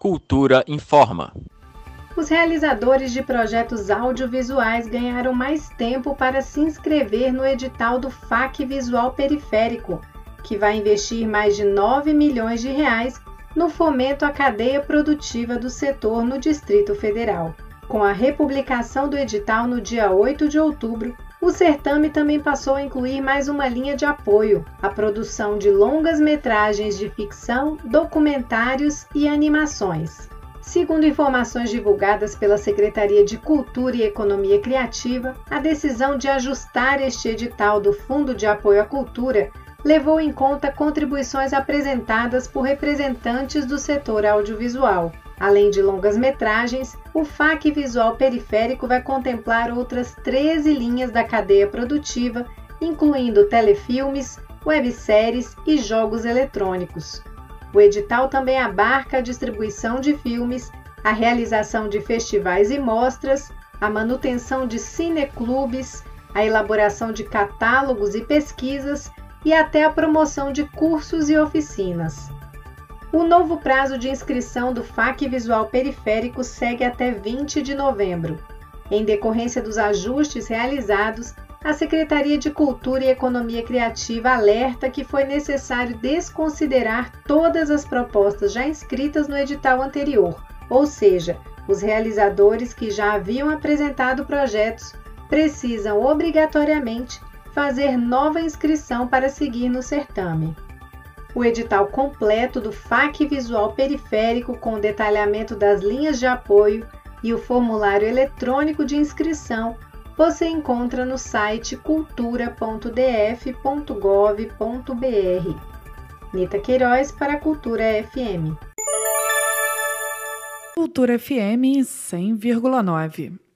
Cultura informa. Os realizadores de projetos audiovisuais ganharam mais tempo para se inscrever no edital do FAC Visual Periférico, que vai investir mais de 9 milhões de reais no fomento à cadeia produtiva do setor no Distrito Federal. Com a republicação do edital no dia 8 de outubro, o certame também passou a incluir mais uma linha de apoio, a produção de longas metragens de ficção, documentários e animações. Segundo informações divulgadas pela Secretaria de Cultura e Economia Criativa, a decisão de ajustar este edital do Fundo de Apoio à Cultura levou em conta contribuições apresentadas por representantes do setor audiovisual. Além de longas-metragens, o FAC Visual Periférico vai contemplar outras 13 linhas da cadeia produtiva, incluindo telefilmes, webséries e jogos eletrônicos. O edital também abarca a distribuição de filmes, a realização de festivais e mostras, a manutenção de cineclubes, a elaboração de catálogos e pesquisas e até a promoção de cursos e oficinas. O novo prazo de inscrição do FAC Visual Periférico segue até 20 de novembro. Em decorrência dos ajustes realizados, a Secretaria de Cultura e Economia Criativa alerta que foi necessário desconsiderar todas as propostas já inscritas no edital anterior, ou seja, os realizadores que já haviam apresentado projetos precisam obrigatoriamente fazer nova inscrição para seguir no certame. O edital completo do FAC Visual Periférico com detalhamento das linhas de apoio e o formulário eletrônico de inscrição você encontra no site cultura.df.gov.br. Nita Queiroz para a Cultura FM. Cultura FM 100,9.